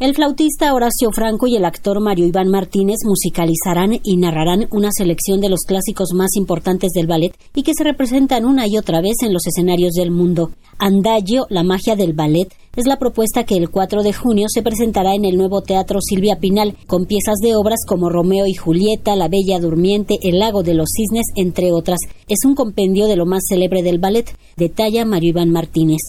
El flautista Horacio Franco y el actor Mario Iván Martínez musicalizarán y narrarán una selección de los clásicos más importantes del ballet y que se representan una y otra vez en los escenarios del mundo. Andagio, la magia del ballet, es la propuesta que el 4 de junio se presentará en el nuevo Teatro Silvia Pinal, con piezas de obras como Romeo y Julieta, La Bella Durmiente, El Lago de los Cisnes, entre otras. Es un compendio de lo más célebre del ballet, detalla Mario Iván Martínez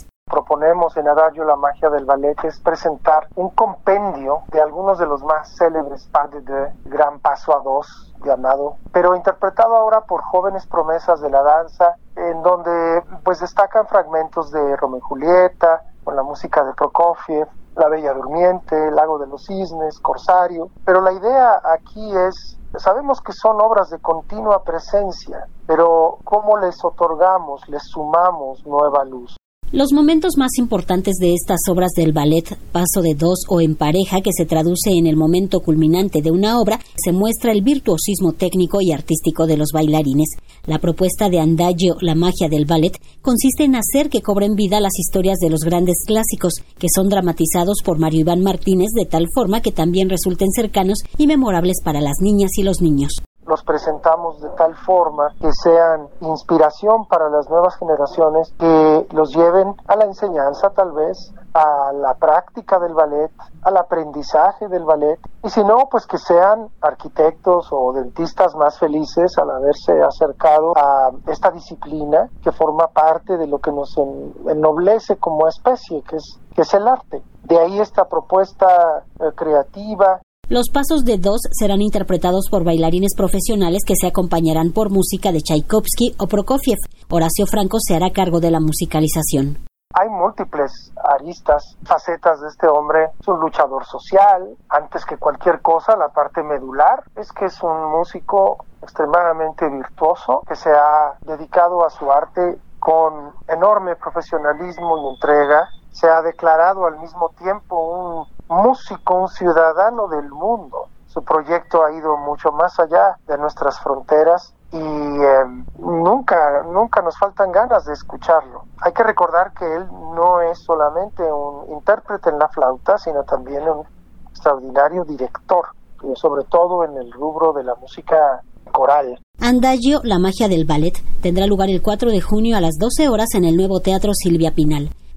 proponemos en Adagio la magia del ballet es presentar un compendio de algunos de los más célebres padres de Gran Paso a Dos llamado, pero interpretado ahora por jóvenes promesas de la danza, en donde pues destacan fragmentos de Romeo y Julieta, con la música de Prokofiev, La Bella Durmiente, Lago de los Cisnes, Corsario, pero la idea aquí es Sabemos que son obras de continua presencia, pero ¿cómo les otorgamos, les sumamos nueva luz? Los momentos más importantes de estas obras del ballet, paso de dos o en pareja, que se traduce en el momento culminante de una obra, se muestra el virtuosismo técnico y artístico de los bailarines. La propuesta de Andagio, la magia del ballet, consiste en hacer que cobren vida las historias de los grandes clásicos, que son dramatizados por Mario Iván Martínez de tal forma que también resulten cercanos y memorables para las niñas y los niños los presentamos de tal forma que sean inspiración para las nuevas generaciones, que los lleven a la enseñanza tal vez, a la práctica del ballet, al aprendizaje del ballet, y si no, pues que sean arquitectos o dentistas más felices al haberse acercado a esta disciplina que forma parte de lo que nos ennoblece como especie, que es, que es el arte. De ahí esta propuesta eh, creativa los pasos de dos serán interpretados por bailarines profesionales que se acompañarán por música de Tchaikovsky o Prokofiev. Horacio Franco se hará cargo de la musicalización. Hay múltiples aristas, facetas de este hombre. Es un luchador social. Antes que cualquier cosa, la parte medular es que es un músico extremadamente virtuoso que se ha dedicado a su arte con enorme profesionalismo y entrega. Se ha declarado al mismo tiempo un músico, un ciudadano del mundo. Su proyecto ha ido mucho más allá de nuestras fronteras y em, nunca, nunca nos faltan ganas de escucharlo. Hay que recordar que él no es solamente un intérprete en la flauta, sino también un extraordinario director, sobre todo en el rubro de la música coral. Andagio, la magia del ballet, tendrá lugar el 4 de junio a las 12 horas en el nuevo Teatro Silvia Pinal.